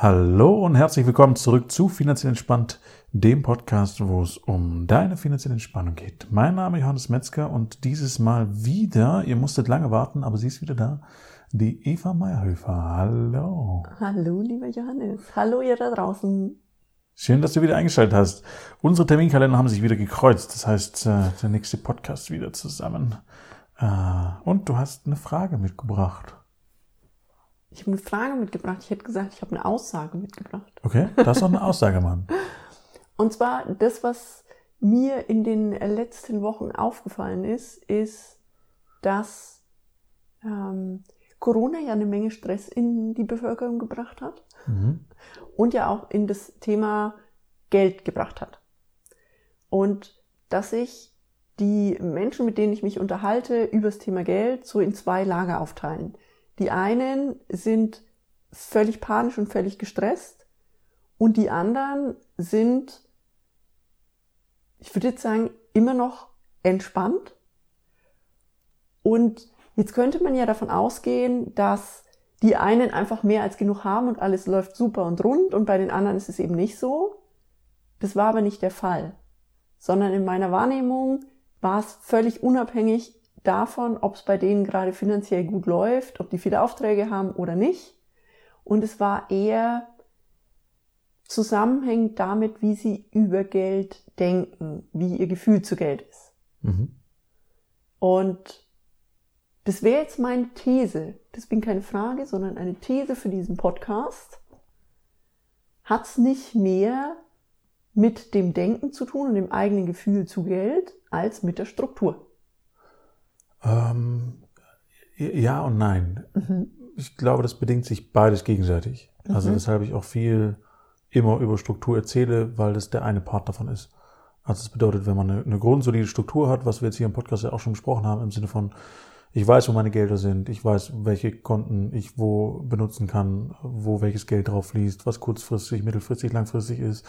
Hallo und herzlich willkommen zurück zu Finanziell Entspannt, dem Podcast, wo es um deine finanzielle Entspannung geht. Mein Name ist Johannes Metzger und dieses Mal wieder, ihr musstet lange warten, aber sie ist wieder da, die Eva Meyerhöfer. Hallo. Hallo, lieber Johannes. Hallo, ihr da draußen. Schön, dass du wieder eingeschaltet hast. Unsere Terminkalender haben sich wieder gekreuzt. Das heißt, äh, der nächste Podcast wieder zusammen. Äh, und du hast eine Frage mitgebracht. Ich habe eine Frage mitgebracht. Ich hätte gesagt, ich habe eine Aussage mitgebracht. Okay, das ist doch eine Aussage, Mann. Und zwar das, was mir in den letzten Wochen aufgefallen ist, ist, dass ähm, Corona ja eine Menge Stress in die Bevölkerung gebracht hat mhm. und ja auch in das Thema Geld gebracht hat. Und dass sich die Menschen, mit denen ich mich unterhalte, über das Thema Geld so in zwei Lager aufteilen. Die einen sind völlig panisch und völlig gestresst und die anderen sind, ich würde jetzt sagen, immer noch entspannt. Und jetzt könnte man ja davon ausgehen, dass die einen einfach mehr als genug haben und alles läuft super und rund und bei den anderen ist es eben nicht so. Das war aber nicht der Fall, sondern in meiner Wahrnehmung war es völlig unabhängig davon, ob es bei denen gerade finanziell gut läuft, ob die viele Aufträge haben oder nicht. Und es war eher zusammenhängend damit, wie sie über Geld denken, wie ihr Gefühl zu Geld ist. Mhm. Und das wäre jetzt meine These. Das bin keine Frage, sondern eine These für diesen Podcast. Hat es nicht mehr mit dem Denken zu tun und dem eigenen Gefühl zu Geld als mit der Struktur? Ähm, ja und nein. Mhm. Ich glaube, das bedingt sich beides gegenseitig. Also mhm. Also weshalb ich auch viel immer über Struktur erzähle, weil das der eine Part davon ist. Also das bedeutet, wenn man eine, eine grundsolide Struktur hat, was wir jetzt hier im Podcast ja auch schon besprochen haben, im Sinne von, ich weiß, wo meine Gelder sind, ich weiß, welche Konten ich wo benutzen kann, wo welches Geld drauf fließt, was kurzfristig, mittelfristig, langfristig ist,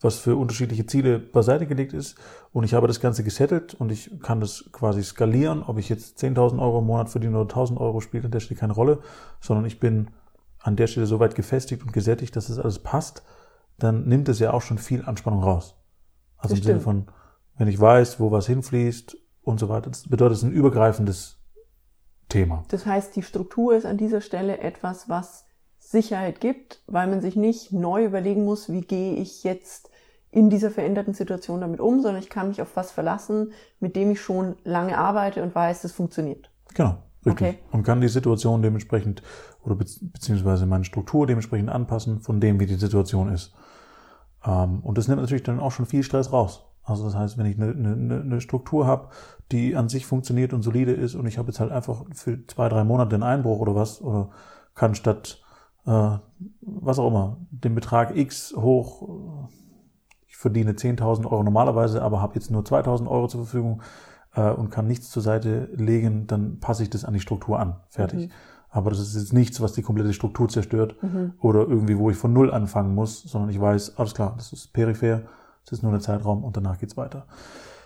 was für unterschiedliche Ziele beiseite gelegt ist. Und ich habe das Ganze gesettelt und ich kann das quasi skalieren. Ob ich jetzt 10.000 Euro im Monat verdiene oder 1.000 Euro, spielt an der Stelle keine Rolle, sondern ich bin an der Stelle so weit gefestigt und gesättigt, dass das alles passt. Dann nimmt es ja auch schon viel Anspannung raus. Also das im stimmt. Sinne von, wenn ich weiß, wo was hinfließt und so weiter. Das bedeutet, es ein übergreifendes Thema. Das heißt, die Struktur ist an dieser Stelle etwas, was Sicherheit gibt, weil man sich nicht neu überlegen muss, wie gehe ich jetzt in dieser veränderten Situation damit um, sondern ich kann mich auf was verlassen, mit dem ich schon lange arbeite und weiß, es funktioniert. Genau, richtig. Okay. Und kann die Situation dementsprechend oder beziehungsweise meine Struktur dementsprechend anpassen von dem, wie die Situation ist. Ähm, und das nimmt natürlich dann auch schon viel Stress raus. Also das heißt, wenn ich eine, eine, eine Struktur habe, die an sich funktioniert und solide ist und ich habe jetzt halt einfach für zwei, drei Monate einen Einbruch oder was, oder kann statt äh, was auch immer, den Betrag X hoch, ich verdiene 10.000 Euro normalerweise, aber habe jetzt nur 2.000 Euro zur Verfügung äh, und kann nichts zur Seite legen, dann passe ich das an die Struktur an. Fertig. Mhm. Aber das ist jetzt nichts, was die komplette Struktur zerstört mhm. oder irgendwie, wo ich von Null anfangen muss, sondern ich weiß, alles klar, das ist peripher, das ist nur der Zeitraum und danach geht's weiter.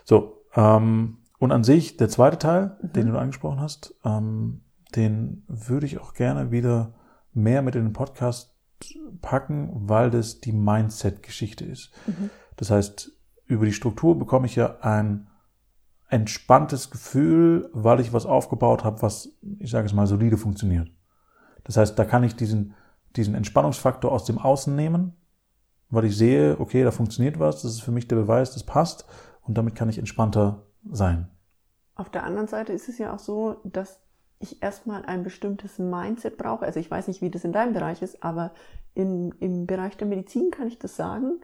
So, ähm, und an sich, der zweite Teil, mhm. den du angesprochen hast, ähm, den würde ich auch gerne wieder mehr mit in den Podcast packen, weil das die Mindset-Geschichte ist. Mhm. Das heißt, über die Struktur bekomme ich ja ein entspanntes Gefühl, weil ich was aufgebaut habe, was, ich sage es mal, solide funktioniert. Das heißt, da kann ich diesen, diesen Entspannungsfaktor aus dem Außen nehmen, weil ich sehe, okay, da funktioniert was, das ist für mich der Beweis, das passt und damit kann ich entspannter sein. Auf der anderen Seite ist es ja auch so, dass ich erstmal ein bestimmtes Mindset brauche. Also ich weiß nicht, wie das in deinem Bereich ist, aber in, im Bereich der Medizin kann ich das sagen.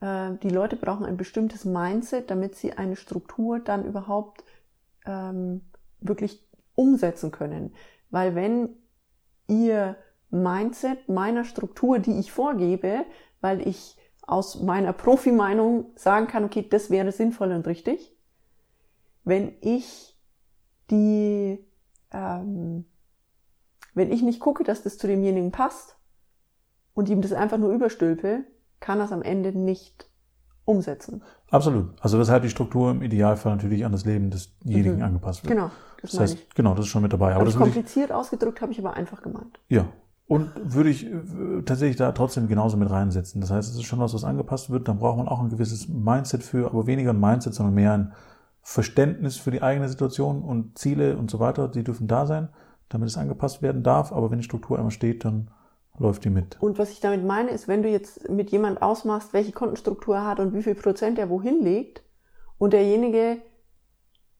Äh, die Leute brauchen ein bestimmtes Mindset, damit sie eine Struktur dann überhaupt ähm, wirklich umsetzen können. Weil wenn ihr Mindset meiner Struktur, die ich vorgebe, weil ich aus meiner Profi-Meinung sagen kann, okay, das wäre sinnvoll und richtig. Wenn ich die ähm, wenn ich nicht gucke, dass das zu demjenigen passt und ihm das einfach nur überstülpe, kann er es am Ende nicht umsetzen. Absolut. Also weshalb die Struktur im Idealfall natürlich an das Leben desjenigen mhm. angepasst wird. Genau, das, das heißt, ich. Genau, das ist schon mit dabei. Aber das kompliziert ausgedrückt habe ich aber einfach gemeint. Ja. Und würde ich äh, tatsächlich da trotzdem genauso mit reinsetzen. Das heißt, es ist schon was, was angepasst wird. Dann braucht man auch ein gewisses Mindset für, aber weniger ein Mindset, sondern mehr ein Verständnis für die eigene Situation und Ziele und so weiter. Die dürfen da sein, damit es angepasst werden darf. Aber wenn die Struktur einmal steht, dann läuft die mit. Und was ich damit meine, ist, wenn du jetzt mit jemand ausmachst, welche Kontenstruktur er hat und wie viel Prozent er wohin legt und derjenige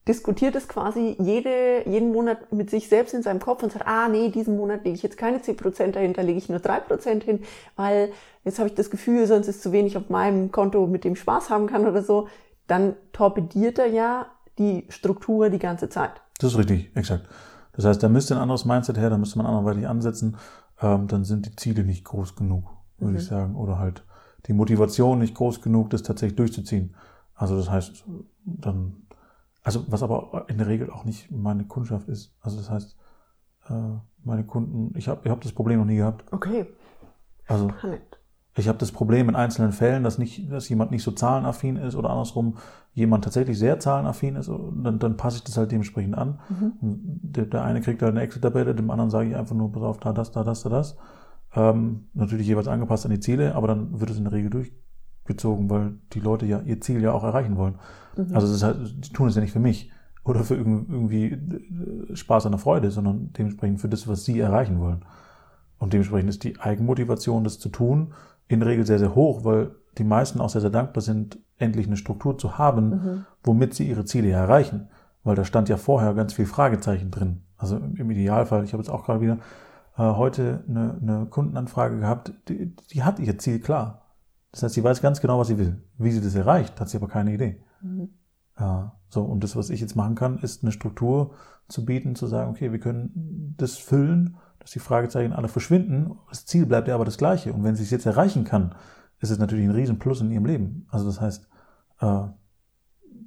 diskutiert es quasi jede, jeden Monat mit sich selbst in seinem Kopf und sagt, ah nee, diesen Monat lege ich jetzt keine 10% dahinter, lege ich nur 3% hin, weil jetzt habe ich das Gefühl, sonst ist zu wenig auf meinem Konto, mit dem Spaß haben kann oder so, dann torpediert er ja die Struktur die ganze Zeit. Das ist richtig, exakt. Das heißt, da müsste ein anderes Mindset her, da müsste man anderweitig ansetzen, ähm, dann sind die Ziele nicht groß genug, würde mhm. ich sagen, oder halt die Motivation nicht groß genug, das tatsächlich durchzuziehen. Also das heißt, dann also was aber in der Regel auch nicht meine Kundschaft ist. Also das heißt, äh, meine Kunden, ich habe ich hab das Problem noch nie gehabt. Okay. Also Spannend. Ich habe das Problem in einzelnen Fällen, dass nicht, dass jemand nicht so zahlenaffin ist oder andersrum jemand tatsächlich sehr zahlenaffin ist, dann, dann passe ich das halt dementsprechend an. Mhm. Der, der, eine kriegt halt eine Excel-Tabelle, dem anderen sage ich einfach nur, pass auf, da das, da das, da das. Ähm, natürlich jeweils angepasst an die Ziele, aber dann wird es in der Regel durch, gezogen, weil die Leute ja ihr Ziel ja auch erreichen wollen. Mhm. Also das halt, die tun es ja nicht für mich oder für irgendwie äh, Spaß an der Freude, sondern dementsprechend für das, was sie erreichen wollen. Und dementsprechend ist die Eigenmotivation, das zu tun, in der Regel sehr, sehr hoch, weil die meisten auch sehr, sehr dankbar sind, endlich eine Struktur zu haben, mhm. womit sie ihre Ziele erreichen. Weil da stand ja vorher ganz viel Fragezeichen drin. Also im Idealfall, ich habe jetzt auch gerade wieder äh, heute eine, eine Kundenanfrage gehabt, die, die hat ihr Ziel klar. Das heißt, sie weiß ganz genau, was sie will. Wie sie das erreicht, hat sie aber keine Idee. Mhm. Ja, so, und das, was ich jetzt machen kann, ist eine Struktur zu bieten, zu sagen, okay, wir können das füllen, dass die Fragezeichen alle verschwinden. Das Ziel bleibt ja aber das gleiche. Und wenn sie es jetzt erreichen kann, ist es natürlich ein Riesenplus in ihrem Leben. Also das heißt, äh,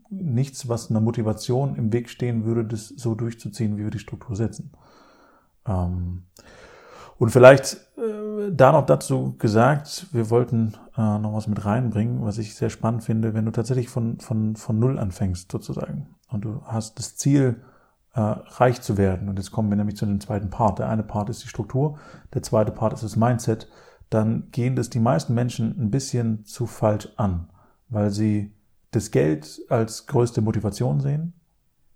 nichts, was einer Motivation im Weg stehen würde, das so durchzuziehen, wie wir die Struktur setzen. Ähm, und vielleicht äh, da noch dazu gesagt, wir wollten äh, noch was mit reinbringen, was ich sehr spannend finde, wenn du tatsächlich von, von, von Null anfängst sozusagen und du hast das Ziel, äh, reich zu werden. Und jetzt kommen wir nämlich zu dem zweiten Part. Der eine Part ist die Struktur, der zweite Part ist das Mindset. Dann gehen das die meisten Menschen ein bisschen zu falsch an, weil sie das Geld als größte Motivation sehen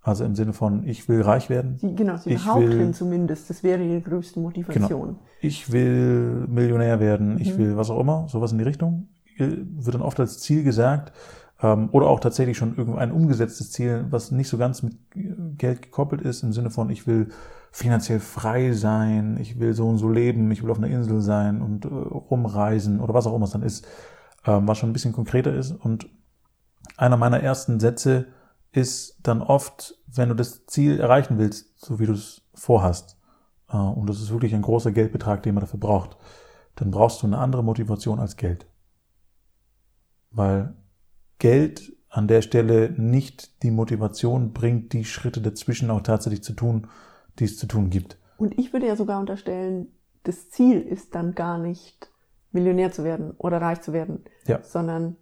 also im Sinne von, ich will reich werden. Sie, genau, Sie ich behaupten will, zumindest, das wäre Ihre größte Motivation. Genau. Ich will Millionär werden, ich mhm. will was auch immer, sowas in die Richtung. Wird dann oft als Ziel gesagt. Ähm, oder auch tatsächlich schon irgendein umgesetztes Ziel, was nicht so ganz mit Geld gekoppelt ist, im Sinne von, ich will finanziell frei sein, ich will so und so leben, ich will auf einer Insel sein und äh, rumreisen oder was auch immer es dann ist, ähm, was schon ein bisschen konkreter ist. Und einer meiner ersten Sätze ist dann oft, wenn du das Ziel erreichen willst, so wie du es vorhast, äh, und das ist wirklich ein großer Geldbetrag, den man dafür braucht, dann brauchst du eine andere Motivation als Geld. Weil Geld an der Stelle nicht die Motivation bringt, die Schritte dazwischen auch tatsächlich zu tun, die es zu tun gibt. Und ich würde ja sogar unterstellen, das Ziel ist dann gar nicht Millionär zu werden oder reich zu werden, ja. sondern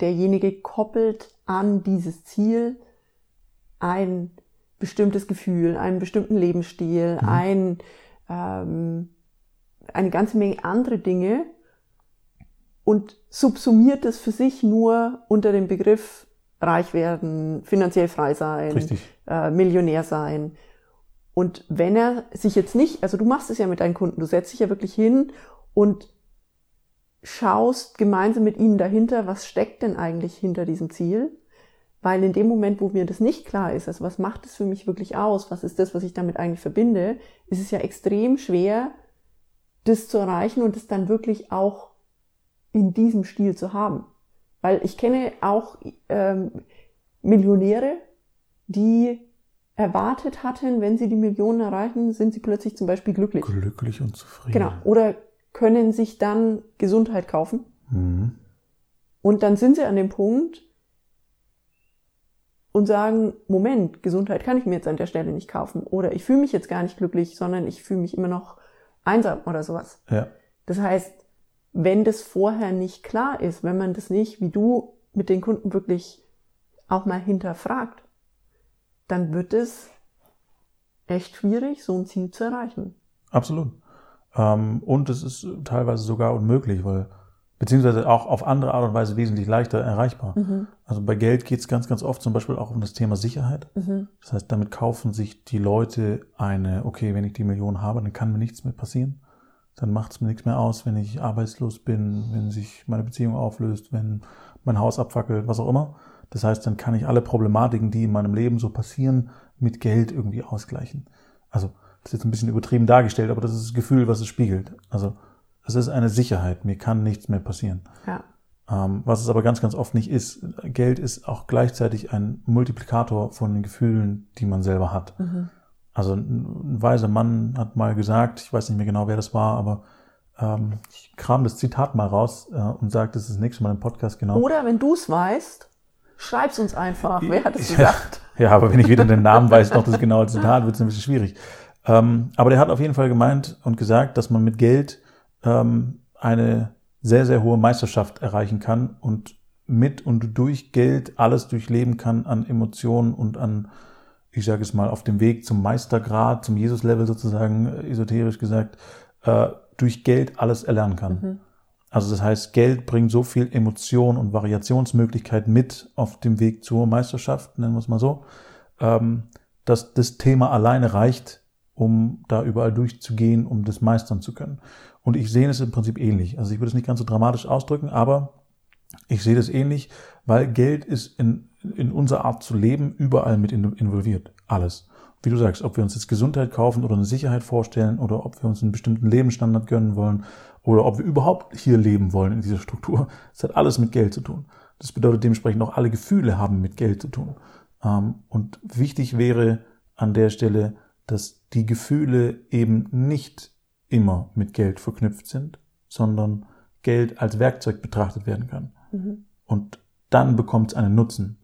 derjenige koppelt an dieses Ziel ein bestimmtes Gefühl, einen bestimmten Lebensstil, mhm. ein, ähm, eine ganze Menge andere Dinge und subsumiert es für sich nur unter dem Begriff reich werden, finanziell frei sein, äh, Millionär sein. Und wenn er sich jetzt nicht, also du machst es ja mit deinen Kunden, du setzt dich ja wirklich hin und schaust gemeinsam mit ihnen dahinter, was steckt denn eigentlich hinter diesem Ziel? Weil in dem Moment, wo mir das nicht klar ist, also was macht es für mich wirklich aus, was ist das, was ich damit eigentlich verbinde, ist es ja extrem schwer, das zu erreichen und es dann wirklich auch in diesem Stil zu haben. Weil ich kenne auch ähm, Millionäre, die erwartet hatten, wenn sie die Millionen erreichen, sind sie plötzlich zum Beispiel glücklich. Glücklich und zufrieden. Genau. Oder können sich dann Gesundheit kaufen. Mhm. Und dann sind sie an dem Punkt, und sagen, Moment, Gesundheit kann ich mir jetzt an der Stelle nicht kaufen. Oder ich fühle mich jetzt gar nicht glücklich, sondern ich fühle mich immer noch einsam oder sowas. Ja. Das heißt, wenn das vorher nicht klar ist, wenn man das nicht, wie du mit den Kunden wirklich auch mal hinterfragt, dann wird es echt schwierig, so ein Ziel zu erreichen. Absolut. Ähm, und es ist teilweise sogar unmöglich, weil beziehungsweise auch auf andere Art und Weise wesentlich leichter erreichbar. Mhm. Also bei Geld geht es ganz, ganz oft zum Beispiel auch um das Thema Sicherheit. Mhm. Das heißt, damit kaufen sich die Leute eine, okay, wenn ich die Million habe, dann kann mir nichts mehr passieren. Dann macht es mir nichts mehr aus, wenn ich arbeitslos bin, wenn sich meine Beziehung auflöst, wenn mein Haus abfackelt, was auch immer. Das heißt, dann kann ich alle Problematiken, die in meinem Leben so passieren, mit Geld irgendwie ausgleichen. Also, das ist jetzt ein bisschen übertrieben dargestellt, aber das ist das Gefühl, was es spiegelt. Also, es ist eine Sicherheit, mir kann nichts mehr passieren. Ja. Ähm, was es aber ganz, ganz oft nicht ist. Geld ist auch gleichzeitig ein Multiplikator von den Gefühlen, die man selber hat. Mhm. Also ein, weiser Mann hat mal gesagt, ich weiß nicht mehr genau, wer das war, aber ähm, ich kram das Zitat mal raus äh, und sage das das nächste Mal im Podcast genau. Oder wenn du es weißt, schreib's uns einfach. Wer hat es gesagt? Ja, aber wenn ich weder den Namen weiß noch das genaue Zitat, wird es ein bisschen schwierig. Ähm, aber der hat auf jeden Fall gemeint und gesagt, dass man mit Geld ähm, eine sehr, sehr hohe Meisterschaft erreichen kann und mit und durch Geld alles durchleben kann an Emotionen und an, ich sage es mal, auf dem Weg zum Meistergrad, zum Jesus-Level sozusagen, äh, esoterisch gesagt, äh, durch Geld alles erlernen kann. Mhm. Also das heißt, Geld bringt so viel Emotion und Variationsmöglichkeit mit auf dem Weg zur Meisterschaft, nennen wir es mal so, ähm, dass das Thema alleine reicht, um da überall durchzugehen, um das meistern zu können. Und ich sehe es im Prinzip ähnlich. Also ich würde es nicht ganz so dramatisch ausdrücken, aber ich sehe das ähnlich, weil Geld ist in, in unserer Art zu leben überall mit involviert. Alles. Wie du sagst, ob wir uns jetzt Gesundheit kaufen oder eine Sicherheit vorstellen oder ob wir uns einen bestimmten Lebensstandard gönnen wollen oder ob wir überhaupt hier leben wollen in dieser Struktur. Das hat alles mit Geld zu tun. Das bedeutet dementsprechend auch alle Gefühle haben mit Geld zu tun. Ähm, und wichtig wäre an der Stelle, dass die Gefühle eben nicht immer mit Geld verknüpft sind, sondern Geld als Werkzeug betrachtet werden kann. Mhm. Und dann bekommt es einen Nutzen.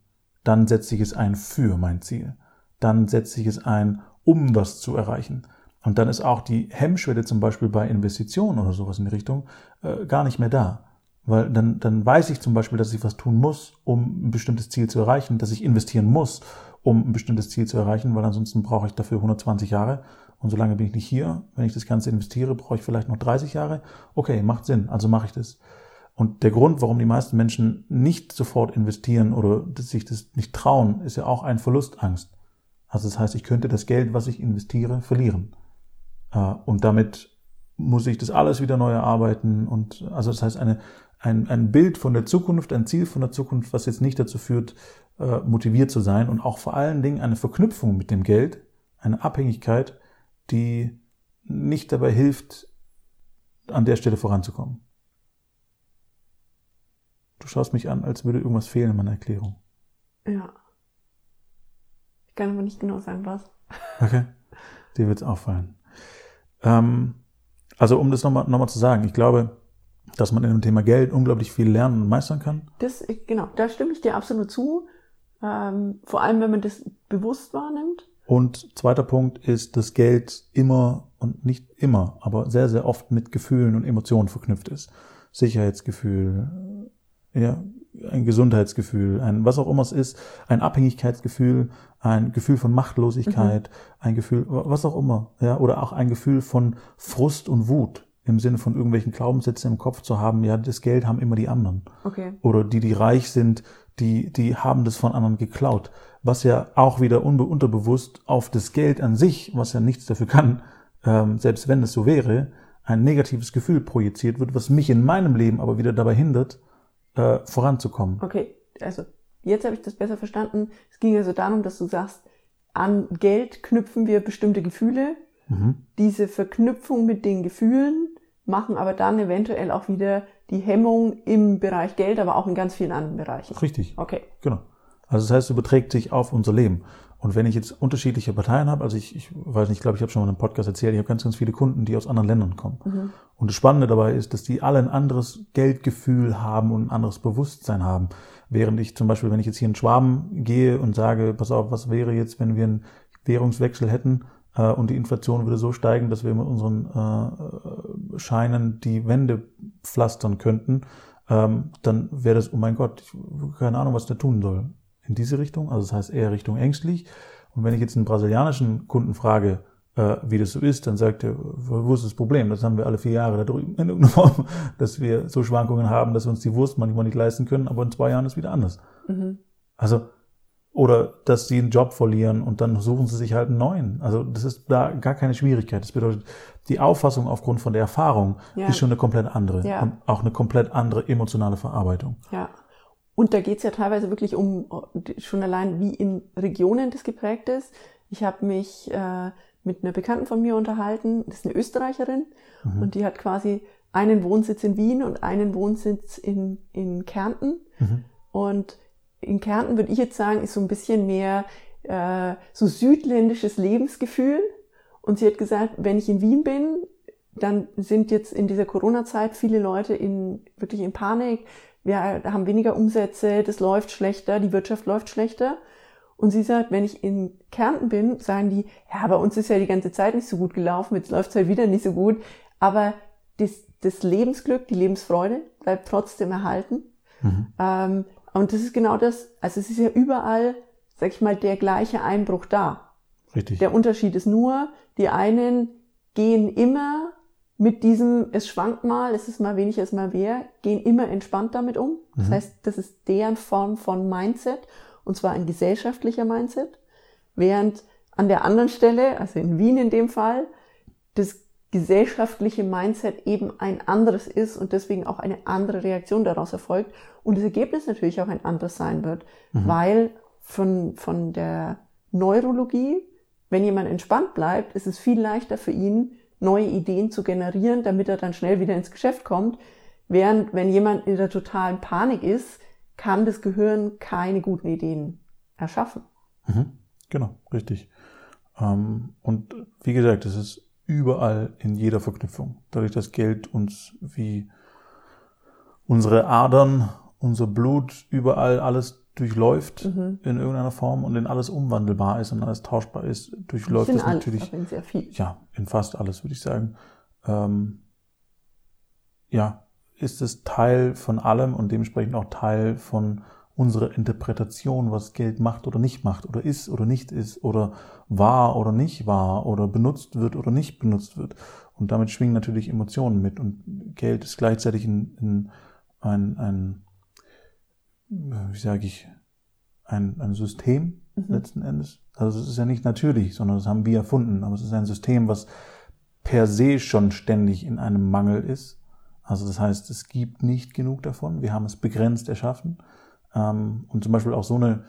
Dann setze ich es ein für mein Ziel. Dann setze ich es ein, um was zu erreichen. Und dann ist auch die Hemmschwelle zum Beispiel bei Investitionen oder sowas in die Richtung äh, gar nicht mehr da. Weil dann, dann weiß ich zum Beispiel, dass ich was tun muss, um ein bestimmtes Ziel zu erreichen, dass ich investieren muss, um ein bestimmtes Ziel zu erreichen, weil ansonsten brauche ich dafür 120 Jahre und solange bin ich nicht hier. Wenn ich das Ganze investiere, brauche ich vielleicht noch 30 Jahre. Okay, macht Sinn, also mache ich das. Und der Grund, warum die meisten Menschen nicht sofort investieren oder sich das nicht trauen, ist ja auch ein Verlustangst. Also das heißt, ich könnte das Geld, was ich investiere, verlieren. Äh, und damit muss ich das alles wieder neu erarbeiten. Und also das heißt, eine, ein, ein Bild von der Zukunft, ein Ziel von der Zukunft, was jetzt nicht dazu führt, äh, motiviert zu sein und auch vor allen Dingen eine Verknüpfung mit dem Geld, eine Abhängigkeit, die nicht dabei hilft, an der Stelle voranzukommen. Du schaust mich an, als würde irgendwas fehlen in meiner Erklärung. Ja. Ich kann aber nicht genau sagen, was. Okay. Dir wird es auffallen. Ähm, also um das nochmal noch mal zu sagen, ich glaube, dass man in dem Thema Geld unglaublich viel lernen und meistern kann. Das, genau, da stimme ich dir absolut zu. Ähm, vor allem, wenn man das bewusst wahrnimmt. Und zweiter Punkt ist, dass Geld immer und nicht immer, aber sehr, sehr oft mit Gefühlen und Emotionen verknüpft ist. Sicherheitsgefühl, ja, ein Gesundheitsgefühl, ein was auch immer es ist, ein Abhängigkeitsgefühl, ein Gefühl von Machtlosigkeit, mhm. ein Gefühl, was auch immer, ja, oder auch ein Gefühl von Frust und Wut im Sinne von irgendwelchen Glaubenssätzen im Kopf zu haben, ja, das Geld haben immer die anderen. Okay. Oder die, die reich sind, die, die haben das von anderen geklaut was ja auch wieder unterbewusst auf das Geld an sich, was ja nichts dafür kann, ähm, selbst wenn es so wäre, ein negatives Gefühl projiziert wird, was mich in meinem Leben aber wieder dabei hindert, äh, voranzukommen. Okay, also jetzt habe ich das besser verstanden. Es ging also darum, dass du sagst, an Geld knüpfen wir bestimmte Gefühle. Mhm. Diese Verknüpfung mit den Gefühlen machen aber dann eventuell auch wieder die Hemmung im Bereich Geld, aber auch in ganz vielen anderen Bereichen. Richtig. Okay. Genau. Also das heißt, es überträgt sich auf unser Leben. Und wenn ich jetzt unterschiedliche Parteien habe, also ich, ich weiß nicht, ich glaube, ich habe schon mal einen Podcast erzählt, ich habe ganz, ganz viele Kunden, die aus anderen Ländern kommen. Mhm. Und das Spannende dabei ist, dass die alle ein anderes Geldgefühl haben und ein anderes Bewusstsein haben. Während ich zum Beispiel, wenn ich jetzt hier in Schwaben gehe und sage, pass auf, was wäre jetzt, wenn wir einen Währungswechsel hätten äh, und die Inflation würde so steigen, dass wir mit unseren äh, Scheinen die Wände pflastern könnten, ähm, dann wäre das, oh mein Gott, ich, keine Ahnung, was der tun soll in diese Richtung, also das heißt eher Richtung ängstlich. Und wenn ich jetzt einen brasilianischen Kunden frage, äh, wie das so ist, dann sagt er, wo ist das Problem? Das haben wir alle vier Jahre da drüben in irgendeiner Form, dass wir so Schwankungen haben, dass wir uns die Wurst manchmal nicht leisten können, aber in zwei Jahren ist wieder anders. Mhm. Also, oder dass sie einen Job verlieren und dann suchen sie sich halt einen neuen. Also das ist da gar keine Schwierigkeit. Das bedeutet, die Auffassung aufgrund von der Erfahrung ja. ist schon eine komplett andere ja. und auch eine komplett andere emotionale Verarbeitung. Ja. Und da geht es ja teilweise wirklich um schon allein, wie in Regionen das geprägt ist. Ich habe mich äh, mit einer Bekannten von mir unterhalten, das ist eine Österreicherin mhm. und die hat quasi einen Wohnsitz in Wien und einen Wohnsitz in, in Kärnten. Mhm. Und in Kärnten würde ich jetzt sagen, ist so ein bisschen mehr äh, so südländisches Lebensgefühl. Und sie hat gesagt, wenn ich in Wien bin, dann sind jetzt in dieser Corona-Zeit viele Leute in, wirklich in Panik. Wir haben weniger Umsätze, das läuft schlechter, die Wirtschaft läuft schlechter. Und sie sagt, wenn ich in Kärnten bin, sagen die, ja, bei uns ist ja die ganze Zeit nicht so gut gelaufen, jetzt läuft es halt wieder nicht so gut. Aber das, das Lebensglück, die Lebensfreude bleibt trotzdem erhalten. Mhm. Ähm, und das ist genau das, also es ist ja überall, sag ich mal, der gleiche Einbruch da. Richtig. Der Unterschied ist nur, die einen gehen immer mit diesem, es schwankt mal, es ist mal weniger, es ist mal mehr, gehen immer entspannt damit um. Das mhm. heißt, das ist deren Form von Mindset und zwar ein gesellschaftlicher Mindset, während an der anderen Stelle, also in Wien in dem Fall, das gesellschaftliche Mindset eben ein anderes ist und deswegen auch eine andere Reaktion daraus erfolgt und das Ergebnis natürlich auch ein anderes sein wird, mhm. weil von, von der Neurologie, wenn jemand entspannt bleibt, ist es viel leichter für ihn, neue Ideen zu generieren, damit er dann schnell wieder ins Geschäft kommt, während wenn jemand in der totalen Panik ist, kann das Gehirn keine guten Ideen erschaffen. Mhm. Genau, richtig. Ähm, und wie gesagt, es ist überall in jeder Verknüpfung. Dadurch, dass Geld uns wie unsere Adern, unser Blut, überall alles durchläuft mhm. in irgendeiner Form und in alles umwandelbar ist und alles tauschbar ist, durchläuft es natürlich. In sehr viel. Ja, in fast alles, würde ich sagen. Ähm, ja, ist es Teil von allem und dementsprechend auch Teil von unserer Interpretation, was Geld macht oder nicht macht oder ist oder nicht ist oder war oder nicht war oder benutzt wird oder nicht benutzt wird. Und damit schwingen natürlich Emotionen mit und Geld ist gleichzeitig ein, ein, ein, ein wie sage ich, ein, ein System mhm. letzten Endes. Also es ist ja nicht natürlich, sondern das haben wir erfunden, aber es ist ein System, was per se schon ständig in einem Mangel ist also das heißt, es gibt nicht genug davon. Wir haben es begrenzt erschaffen. Ähm, und zum Beispiel auch so eine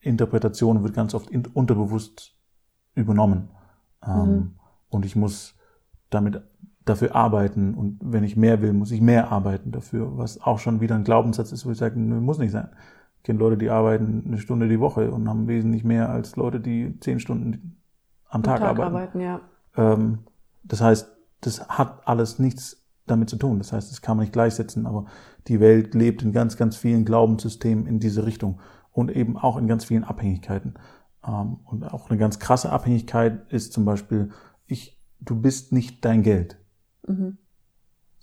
Interpretation wird ganz oft unterbewusst übernommen. Ähm, mhm. Und ich muss damit dafür arbeiten. Und wenn ich mehr will, muss ich mehr arbeiten dafür. Was auch schon wieder ein Glaubenssatz ist, wo ich sage, nö, muss nicht sein. Ich kenne Leute, die arbeiten eine Stunde die Woche und haben wesentlich mehr als Leute, die zehn Stunden am, Tag, Tag, arbeiten. arbeiten ja. Ähm, das heißt, das hat alles nichts damit zu tun. Das heißt, das kann man nicht gleichsetzen, aber die Welt lebt in ganz, ganz vielen Glaubenssystemen in diese Richtung und eben auch in ganz vielen Abhängigkeiten. Ähm, und auch eine ganz krasse Abhängigkeit ist zum Beispiel, ich, du bist nicht dein Geld. Mhm.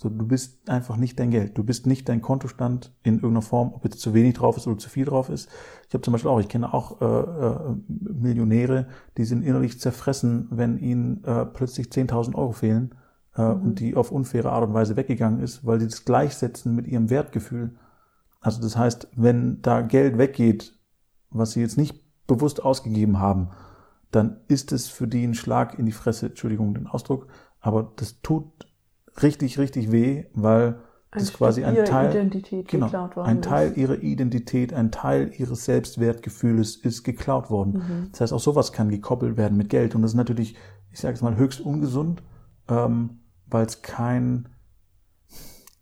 So, du bist einfach nicht dein Geld. Du bist nicht dein Kontostand in irgendeiner Form, ob jetzt zu wenig drauf ist oder zu viel drauf ist. Ich habe zum Beispiel auch, ich kenne auch äh, äh, Millionäre, die sind innerlich zerfressen, wenn ihnen äh, plötzlich 10.000 Euro fehlen äh, mhm. und die auf unfaire Art und Weise weggegangen ist, weil sie das gleichsetzen mit ihrem Wertgefühl. Also das heißt, wenn da Geld weggeht, was sie jetzt nicht bewusst ausgegeben haben, dann ist es für die ein Schlag in die Fresse, Entschuldigung den Ausdruck, aber das tut richtig, richtig weh, weil ein das Stück quasi ein Teil, genau, ein Teil ihrer Identität, ein Teil ihres Selbstwertgefühles ist geklaut worden. Mhm. Das heißt, auch sowas kann gekoppelt werden mit Geld und das ist natürlich, ich sage es mal, höchst ungesund, ähm, weil es kein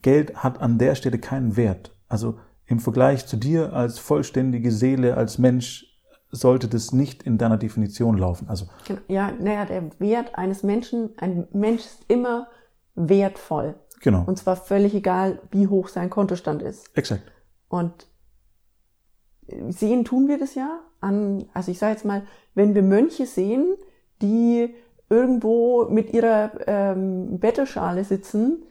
Geld hat an der Stelle keinen Wert. Also im Vergleich zu dir als vollständige Seele, als Mensch, sollte das nicht in deiner Definition laufen. Also ja, naja, der Wert eines Menschen, ein Mensch ist immer wertvoll. Genau. Und zwar völlig egal, wie hoch sein Kontostand ist. Exakt. Und sehen tun wir das ja an, also ich sage jetzt mal, wenn wir Mönche sehen, die irgendwo mit ihrer ähm, Bettelschale sitzen,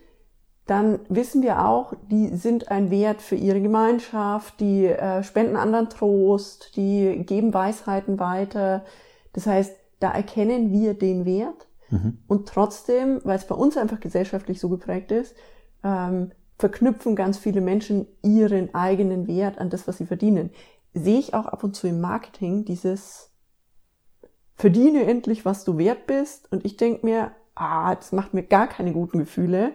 dann wissen wir auch, die sind ein Wert für ihre Gemeinschaft, die äh, spenden anderen Trost, die geben Weisheiten weiter. Das heißt, da erkennen wir den Wert Mhm. und trotzdem, weil es bei uns einfach gesellschaftlich so geprägt ist, ähm, verknüpfen ganz viele Menschen ihren eigenen Wert an das, was sie verdienen. Sehe ich auch ab und zu im Marketing dieses verdiene endlich, was du wert bist. Und ich denke mir, ah, das macht mir gar keine guten Gefühle,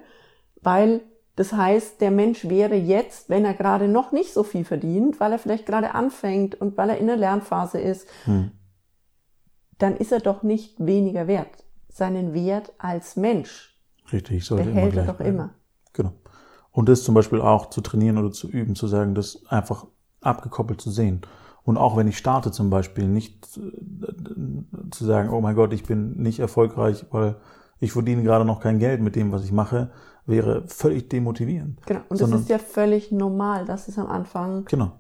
weil das heißt, der Mensch wäre jetzt, wenn er gerade noch nicht so viel verdient, weil er vielleicht gerade anfängt und weil er in der Lernphase ist, Mhm. dann ist er doch nicht weniger wert. Seinen Wert als Mensch Richtig, sollte immer behält er gleich doch bleiben. immer. Genau. Und das zum Beispiel auch zu trainieren oder zu üben, zu sagen, das einfach abgekoppelt zu sehen. Und auch wenn ich starte zum Beispiel, nicht äh, zu sagen, oh mein Gott, ich bin nicht erfolgreich, weil ich verdiene gerade noch kein Geld mit dem, was ich mache, wäre völlig demotivierend. Genau. Und Sondern- das ist ja völlig normal, dass es am Anfang Genau.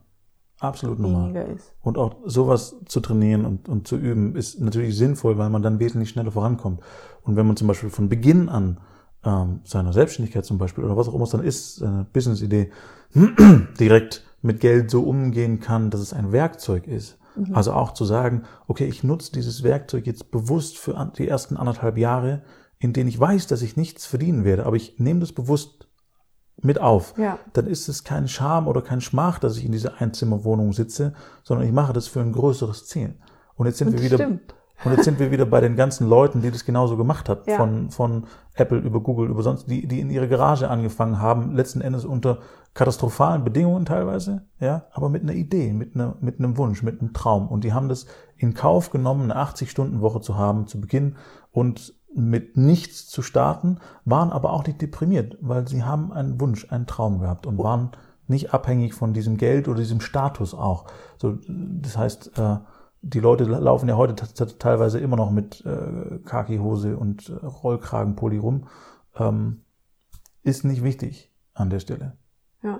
Absolut normal. ist. Und auch sowas zu trainieren und, und zu üben, ist natürlich sinnvoll, weil man dann wesentlich schneller vorankommt. Und wenn man zum Beispiel von Beginn an ähm, seiner Selbstständigkeit zum Beispiel oder was auch immer es dann ist, seine Business-Idee, direkt mit Geld so umgehen kann, dass es ein Werkzeug ist. Also auch zu sagen, okay, ich nutze dieses Werkzeug jetzt bewusst für die ersten anderthalb Jahre, in denen ich weiß, dass ich nichts verdienen werde, aber ich nehme das bewusst mit auf Ja. dann ist es kein Scham oder kein Schmach, dass ich in dieser Einzimmerwohnung sitze, sondern ich mache das für ein größeres Ziel. Und jetzt sind Und wir wieder stimmt. und jetzt sind wir wieder bei den ganzen Leuten, die das genauso gemacht hat, Ja. von von Apple über Google über sonst die die in ihre Garage angefangen haben, letzten Endes unter katastrophalen Bedingungen teilweise, ja, aber mit einer Idee, mit einer mit einem Wunsch, mit einem Traum und die haben das in Kauf genommen, eine 80 Stunden Woche zu haben zu Beginn und mit nichts zu starten, waren aber auch nicht deprimiert, weil sie haben einen Wunsch, einen Traum gehabt und waren nicht abhängig von diesem Geld oder diesem Status auch. So, das heißt, äh, die Leute laufen ja heute teilweise immer noch mit äh, Khaki-Hose und äh, Rollkragenpulli rum. Ähm, ist nicht wichtig an der Stelle. Ja.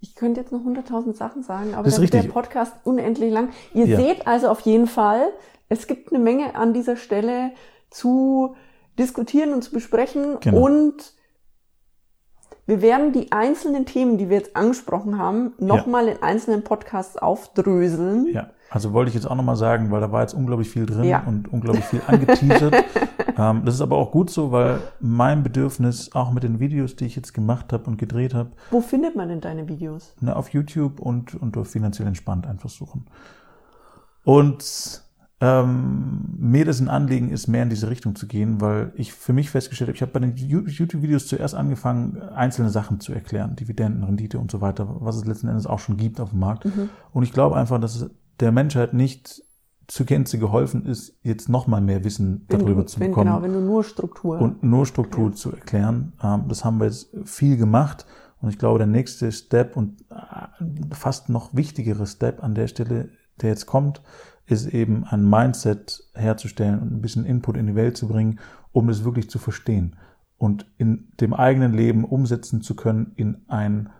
Ich könnte jetzt noch hunderttausend Sachen sagen, aber Das ist der. Podcast unendlich lang. Ihr Ja. seht also auf jeden Fall, es gibt eine Menge an dieser Stelle zu diskutieren und zu besprechen Genau. und wir werden die einzelnen Themen, die wir jetzt angesprochen haben, nochmal in einzelnen Podcasts aufdröseln. Ja, also wollte ich jetzt auch nochmal sagen, weil da war jetzt unglaublich viel drin Ja. und unglaublich viel angeteasert. ähm, das ist aber auch gut so, weil mein Bedürfnis, auch mit den Videos, die ich jetzt gemacht habe und gedreht habe, Wo findet man denn deine Videos? ne, auf YouTube und unter finanziell entspannt einfach suchen. Und ähm, mir das ein Anliegen ist, mehr in diese Richtung zu gehen, weil ich für mich festgestellt habe, ich habe bei den YouTube-Videos zuerst angefangen, einzelne Sachen zu erklären, Dividenden, Rendite und so weiter, was es letzten Endes auch schon gibt auf dem Markt. Und ich glaube einfach, dass es der Menschheit nicht zur Gänze geholfen ist, jetzt nochmal mehr Wissen Wenn darüber du, zu wenn, bekommen Genau, wenn du nur Struktur. und nur Struktur zu erklären. Ähm, das haben wir jetzt viel gemacht und ich glaube, der nächste Step und äh, fast noch wichtigere Step an der Stelle, der jetzt kommt, ist eben ein Mindset herzustellen und ein bisschen Input in die Welt zu bringen, um es wirklich zu verstehen und in dem eigenen Leben umsetzen zu können in einen,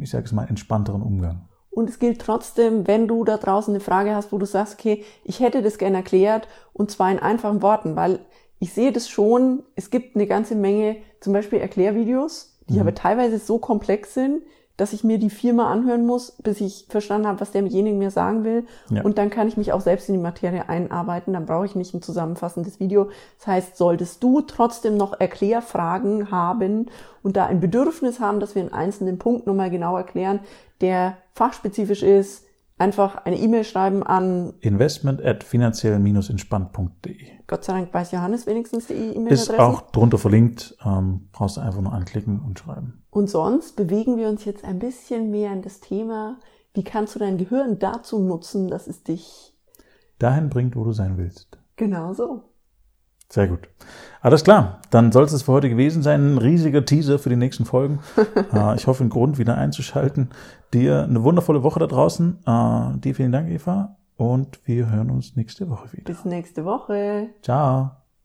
ich sage es mal, entspannteren Umgang. Und es gilt trotzdem, wenn du da draußen eine Frage hast, wo du sagst, okay, ich hätte das gerne erklärt und zwar in einfachen Worten, weil ich sehe das schon, es gibt eine ganze Menge, zum Beispiel Erklärvideos, die aber teilweise so komplex sind, dass ich mir die viermal anhören muss, bis ich verstanden habe, was derjenige mir sagen will. Ja. Und dann kann ich mich auch selbst in die Materie einarbeiten. Dann brauche ich nicht ein zusammenfassendes Video. Das heißt, solltest du trotzdem noch Erklärfragen haben und da ein Bedürfnis haben, dass wir einen einzelnen Punkt nochmal genau erklären, der fachspezifisch ist, einfach eine E-Mail schreiben an, Investment at finanziell-entspannt.de Gott sei Dank weiß Johannes wenigstens die ist E-Mail-Adresse. auch drunter verlinkt, ähm, brauchst du einfach nur anklicken und schreiben. Und sonst bewegen wir uns jetzt ein bisschen mehr in das Thema, wie kannst du dein Gehirn dazu nutzen, dass es dich dahin bringt, wo du sein willst. genauso. Sehr gut. Alles klar, dann soll es für heute gewesen sein. Ein riesiger Teaser für die nächsten Folgen. äh, ich hoffe, einen Grund wieder einzuschalten. Dir eine wundervolle Woche da draußen. Äh, dir vielen Dank, Eva. Und wir hören uns nächste Woche wieder. Bis nächste Woche. Ciao.